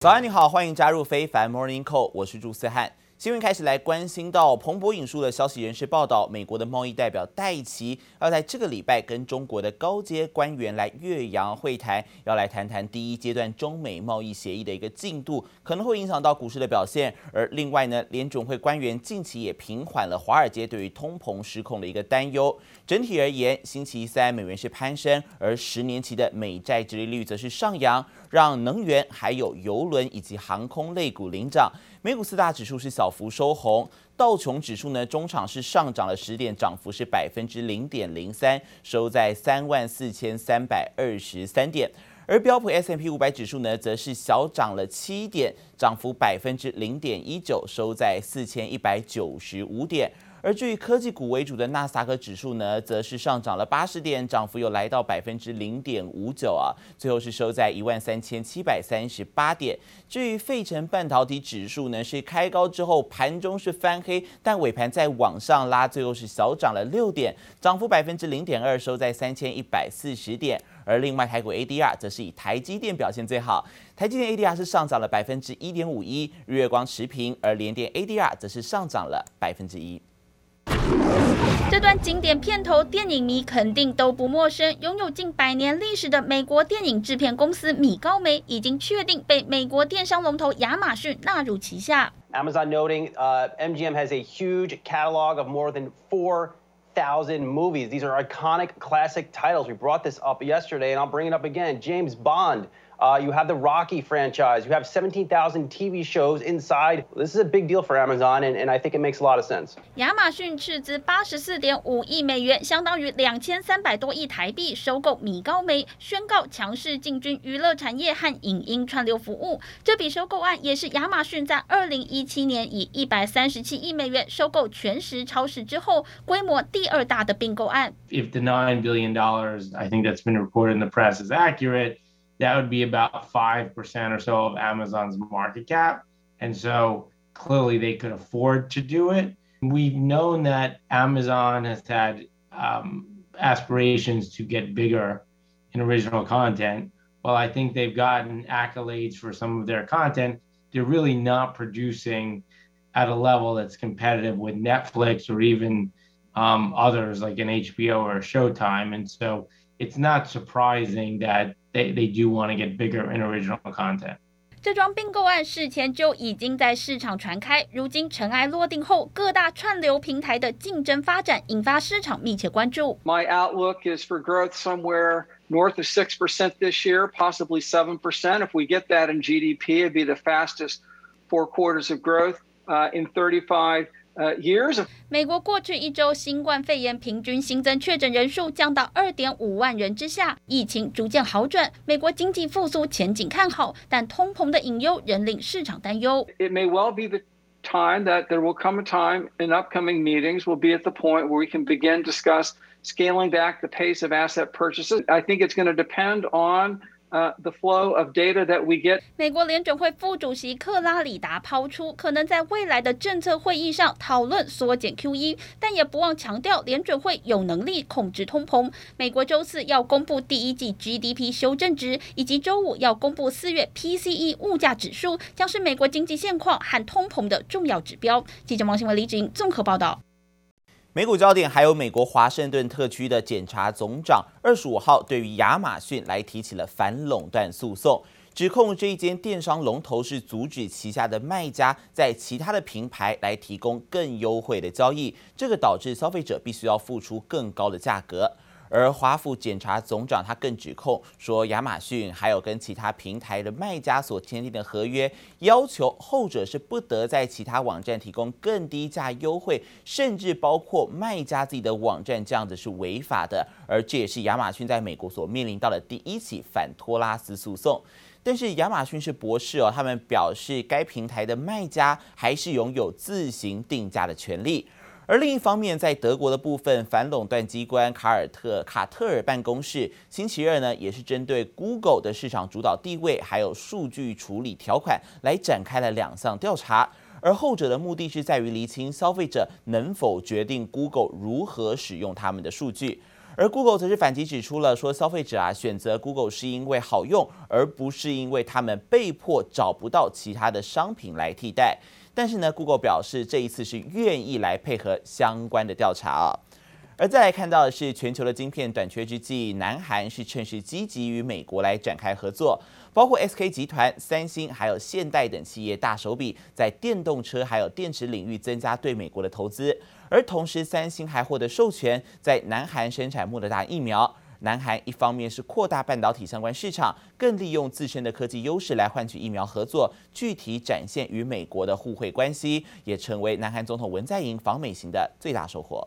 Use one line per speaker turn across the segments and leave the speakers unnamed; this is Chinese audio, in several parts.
早安，你好，欢迎加入非凡 Morning Call，我是朱思翰。新闻开始来关心到彭博引述的消息人士报道，美国的贸易代表戴奇要在这个礼拜跟中国的高阶官员来岳阳会谈，要来谈谈第一阶段中美贸易协议的一个进度，可能会影响到股市的表现。而另外呢，联准会官员近期也平缓了华尔街对于通膨失控的一个担忧。整体而言，星期三美元是攀升，而十年期的美债殖利率则是上扬，让能源、还有邮轮以及航空类股领涨。美股四大指数是小幅收红，道琼指数呢，中场是上涨了十点，涨幅是百分之零点零三，收在三万四千三百二十三点。而标普 S M P 五百指数呢，则是小涨了七点，涨幅百分之零点一九，收在四千一百九十五点。而至于科技股为主的纳斯达克指数呢，则是上涨了八十点，涨幅又来到百分之零点五九啊，最后是收在一万三千七百三十八点。至于费城半导体指数呢，是开高之后盘中是翻黑，但尾盘再往上拉，最后是小涨了六点，涨幅百分之零点二，收在三千一百四十点。而另外台股 ADR 则是以台积电表现最好，台积电 ADR 是上涨了百分之一点五一，日月光持平，而联电 ADR 则是上涨了百分之一。
这段经典片头，电影迷肯定都不陌生。拥有近百年历史的美国电影制片公司米高梅已经确定被美国电商龙头亚马逊纳入旗下。
Amazon noting, uh, MGM has a huge catalog of more than 4,000 movies. These are iconic classic titles. We brought this up yesterday, and I'll bring it up again. James Bond. Uh, you have the Rocky franchise. You have 17,000 TV shows inside. This is a big deal for Amazon, and, and I think it makes a lot of sense.
亚马逊斥资八十四点五亿美元，相当于两千三百多亿台币，收购米高梅，宣告强势进军娱乐产业和影音串流服务。这笔收购案也是亚马逊在二零一七年以一百三十七亿美元收购全食超市之后，规模第二大的并购案。
If the nine billion dollars, I think that's been reported in the press, is accurate. that would be about 5% or so of Amazon's market cap. And so clearly they could afford to do it. We've known that Amazon has had um, aspirations to get bigger in original content. Well, I think they've gotten accolades for some of their content. They're really not producing at a level that's competitive with Netflix or even um, others like an HBO or Showtime. And so it's not surprising that they they do want to get bigger in original content.
这桩并购案事前就已经在市场传开，如今尘埃落定后，各大串流平台的竞争发展引发市场密切关注。
My outlook is for growth somewhere north of six percent this year, possibly seven percent. If we get that in GDP, it'd be the fastest four quarters of growth uh, in 35 呃，years。
美国过去一周新冠肺炎平均新增确诊人数降到二点五万人之下，疫情逐渐好转，美国经济复苏前景看好，但通膨的隐忧仍令市场担忧。
It may well be the time that there will come a time in upcoming meetings will be at the point where we can begin discuss scaling back the pace of asset purchases. I think it's going to depend on The flow of data that we get.
美国联准会副主席克拉里达抛出，可能在未来的政策会议上讨论缩减 QE，但也不忘强调联准会有能力控制通膨。美国周四要公布第一季 GDP 修正值，以及周五要公布四月 PCE 物价指数，将是美国经济现况和通膨的重要指标。记者王新文、李芷莹综合报道。
美股焦点还有美国华盛顿特区的检察总长二十五号对于亚马逊来提起了反垄断诉讼，指控这一间电商龙头是阻止旗下的卖家在其他的平台来提供更优惠的交易，这个导致消费者必须要付出更高的价格。而华府检察总长他更指控说，亚马逊还有跟其他平台的卖家所签订的合约，要求后者是不得在其他网站提供更低价优惠，甚至包括卖家自己的网站，这样子是违法的。而这也是亚马逊在美国所面临到的第一起反托拉斯诉讼。但是亚马逊是博士哦，他们表示该平台的卖家还是拥有自行定价的权利。而另一方面，在德国的部分，反垄断机关卡尔特卡特尔办公室星期二呢，也是针对 Google 的市场主导地位，还有数据处理条款来展开了两项调查。而后者的目的是在于厘清消费者能否决定 Google 如何使用他们的数据。而 Google 则是反击指出了说，消费者啊选择 Google 是因为好用，而不是因为他们被迫找不到其他的商品来替代。但是呢，Google 表示这一次是愿意来配合相关的调查啊。而再来看到的是，全球的晶片短缺之际，南韩是趁势积极与美国来展开合作，包括 SK 集团、三星还有现代等企业大手笔在电动车还有电池领域增加对美国的投资。而同时，三星还获得授权在南韩生产莫德达疫苗。南韩一方面是扩大半导体相关市场，更利用自身的科技优势来换取疫苗合作，具体展现与美国的互惠关系，也成为南韩总统文在寅访美行的最大收获。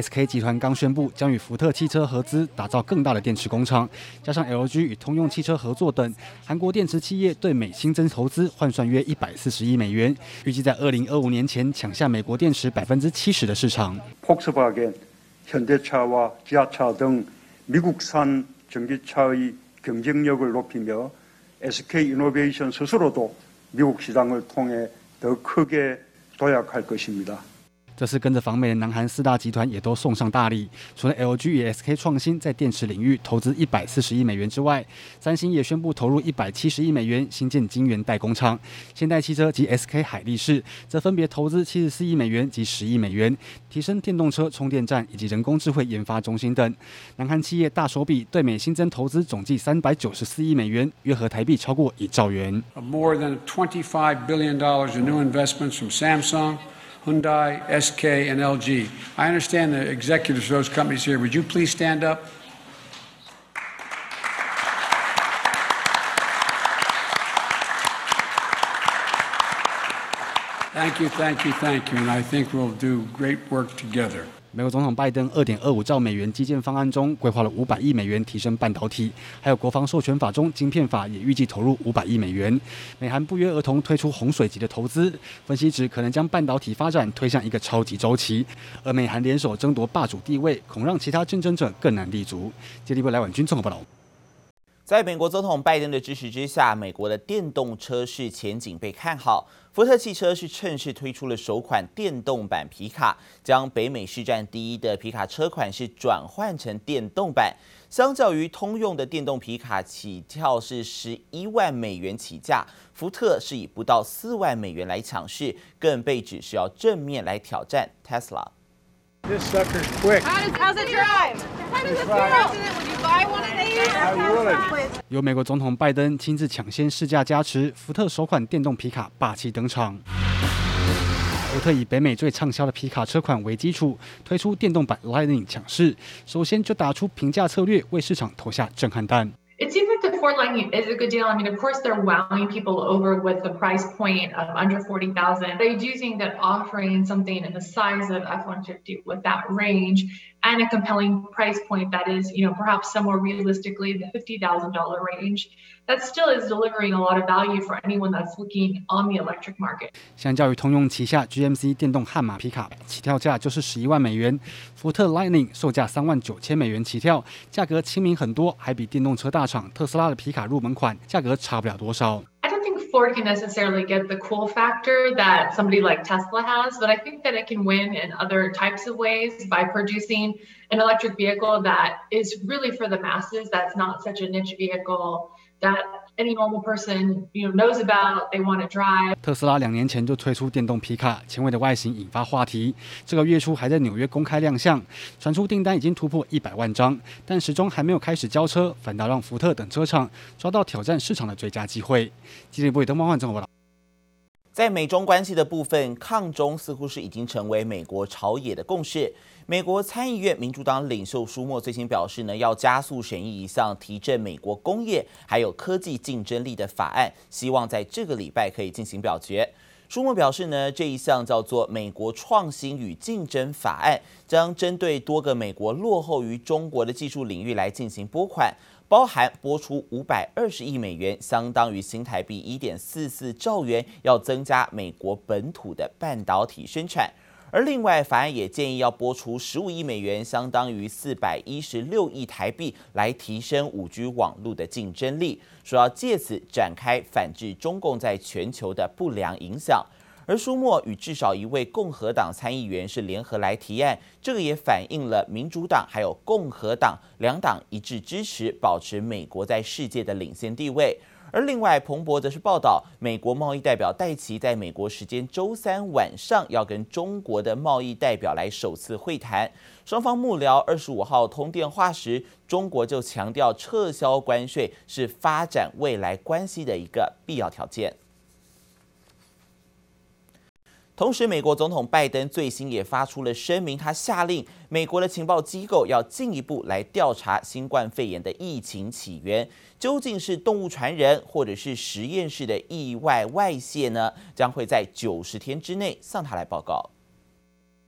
SK 集团刚宣布将与福特汽车合资打造更大的电池工厂，加上 LG 与通用汽车合作等，韩国电池企业对美新增投资换算约一百四十亿美元，预计在二零二五年前抢下美国电池百分之七十的市
场。
则是跟着访美的南韩四大集团也都送上大礼。除了 LG 与 SK 创新在电池领域投资一百四十亿美元之外，三星也宣布投入一百七十亿美元新建晶圆代工厂。现代汽车及 SK 海力士则分别投资七十四亿美元及十亿美元，提升电动车充电站以及人工智慧研发中心等。南韩企业大手笔对美新增投资总计三百九十四亿美元，约合台币超过一兆元。
More than twenty-five billion dollars in new investments from Samsung. Hyundai, SK, and LG. I understand the executives of those companies here. Would you please stand up? Thank you, thank you, thank you. And I think we'll do great work together.
美国总统拜登二点二五兆美元基建方案中，规划了五百亿美元提升半导体，还有国防授权法中晶片法也预计投入五百亿美元。美韩不约而同推出洪水级的投资，分析指可能将半导体发展推向一个超级周期。而美韩联手争夺霸主地位，恐让其他竞争者更难立足。接力波来晚军综合报道。
在美国总统拜登的支持之下，美国的电动车市前景被看好。福特汽车是趁势推出了首款电动版皮卡，将北美市占第一的皮卡车款是转换成电动版。相较于通用的电动皮卡，起跳是十一万美元起价，福特是以不到四万美元来抢市，更被指是要正面来挑战 Tesla。
由美国总统拜登亲自抢先试驾加持福特首款电动皮卡霸气登场。福特以北美最畅销的皮卡车款为基础推出电动版 lightning 抢势首先就打出平价策略为市场投下震撼
弹。Lightning is a good deal. I mean, of course, they're wowing people over with the price point of under 40,000. They do think that offering something in the size of F-150 with that range and a compelling price point that is, you know, perhaps somewhere realistically the $50,000 range, that still is delivering a lot of value for anyone that's looking on the electric market.
相较于通用旗下 GMC 电动悍马皮卡，起跳价就是十一万美元，福特 Lightning 售价三万九千美元起跳，价格亲民很多，还比电动车大厂特斯拉的皮卡入门款价格差不了多少。
Ford can necessarily get the cool factor that somebody like Tesla has, but I think that it can win in other types of ways by producing an electric vehicle that is really for the masses, that's not such a niche vehicle that any normal person you know knows about they want to drive。
特斯拉两年前就推出电动皮卡，前卫的外形引发话题。这个月初还在纽约公开亮相，传出订单已经突破一百万张，但始终还没有开始交车，反倒让福特等车厂抓到挑战市场的最佳机会。记者不以登方焕综合报道。
在美中关系的部分，抗中似乎是已经成为美国朝野的共识。美国参议院民主党领袖舒默最新表示呢，要加速审议一项提振美国工业还有科技竞争力的法案，希望在这个礼拜可以进行表决。舒默表示呢，这一项叫做《美国创新与竞争法案》，将针对多个美国落后于中国的技术领域来进行拨款，包含拨出五百二十亿美元，相当于新台币一点四四兆元，要增加美国本土的半导体生产。而另外，法案也建议要拨出十五亿美元，相当于四百一十六亿台币，来提升五 G 网络的竞争力，说要借此展开反制中共在全球的不良影响。而舒默与至少一位共和党参议员是联合来提案，这个也反映了民主党还有共和党两党一致支持保持美国在世界的领先地位。而另外，彭博则是报道，美国贸易代表戴奇在美国时间周三晚上要跟中国的贸易代表来首次会谈。双方幕僚二十五号通电话时，中国就强调撤销关税是发展未来关系的一个必要条件。同时，美国总统拜登最新也发出了声明，他下令美国的情报机构要进一步来调查新冠肺炎的疫情起源，究竟是动物传人，或者是实验室的意外外泄呢？将会在九十天之内向他来报告。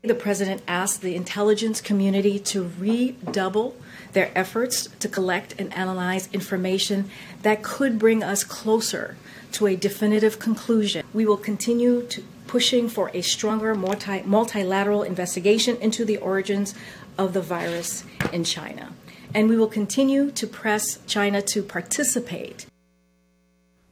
The president asked the intelligence community to redouble their efforts to collect and analyze information that could bring us closer to a definitive conclusion. We will continue to pushing for a stronger multi, multilateral investigation into the origins of the virus in China. And we will continue to press China to participate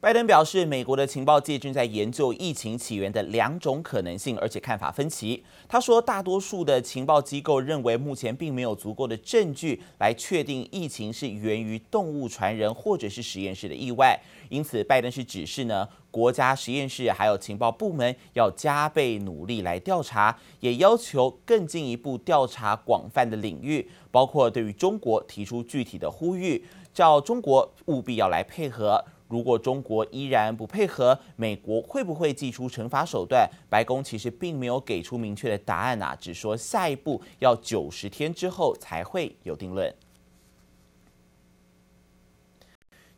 拜登表示，美国的情报界正在研究疫情起源的两种可能性，而且看法分歧。他说，大多数的情报机构认为，目前并没有足够的证据来确定疫情是源于动物传人或者是实验室的意外。因此，拜登是指示呢，国家实验室还有情报部门要加倍努力来调查，也要求更进一步调查广泛的领域，包括对于中国提出具体的呼吁，叫中国务必要来配合。如果中国依然不配合，美国会不会祭出惩罚手段？白宫其实并没有给出明确的答案呐，只说下一步要九十天之后才会有定论。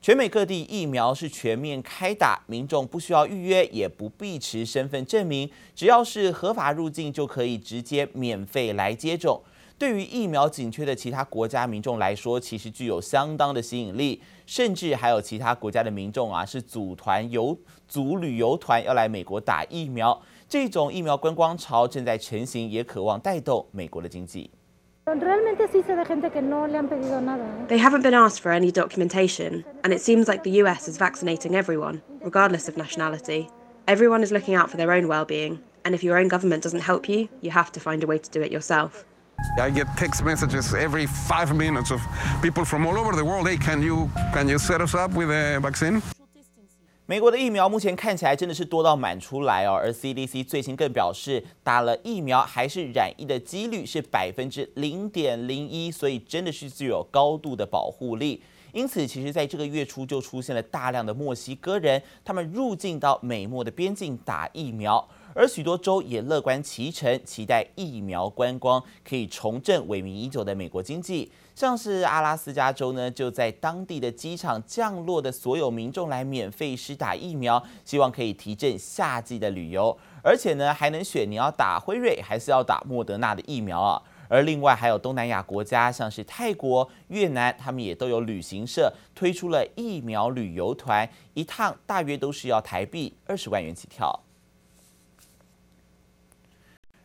全美各地疫苗是全面开打，民众不需要预约，也不必持身份证明，只要是合法入境就可以直接免费来接种。对于疫苗紧缺的其他国家民众来说，其实具有相当的吸引力，甚至还有其他国家的民众啊，是组团游、组旅游团要来美国打疫苗。这种疫苗观光潮正在成型，也渴望带动美国的经济。
They haven't been asked for any documentation, and it seems like the U.S. is vaccinating everyone, regardless of nationality. Everyone is looking out for their own well-being, and if your own government doesn't help you, you have to find a way to do it yourself.
I get text messages every five minutes of people from all over the world. Hey, can you can you set us up with a vaccine?
美国的疫苗目前看起来真的是多到满出来哦，而 CDC 最新更表示，打了疫苗还是染疫的几率是百分之零点零一，所以真的是具有高度的保护力。因此，其实在这个月初就出现了大量的墨西哥人，他们入境到美墨的边境打疫苗。而许多州也乐观其成，期待疫苗观光可以重振萎靡已久的美国经济。像是阿拉斯加州呢，就在当地的机场降落的所有民众来免费施打疫苗，希望可以提振夏季的旅游。而且呢，还能选你要打辉瑞还是要打莫德纳的疫苗啊。而另外还有东南亚国家，像是泰国、越南，他们也都有旅行社推出了疫苗旅游团，一趟大约都是要台币二十万元起跳。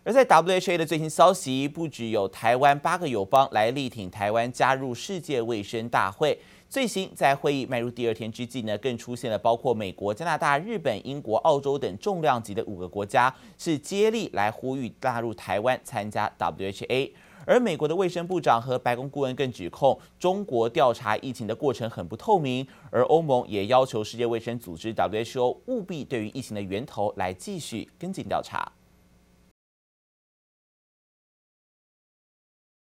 而在 WHA 的最新消息，不只有台湾八个友邦来力挺台湾加入世界卫生大会。最新在会议迈入第二天之际呢，更出现了包括美国、加拿大、日本、英国、澳洲等重量级的五个国家，是接力来呼吁纳入台湾参加 WHA。而美国的卫生部长和白宫顾问更指控中国调查疫情的过程很不透明，而欧盟也要求世界卫生组织 WHO 务必对于疫情的源头来继续跟进调查。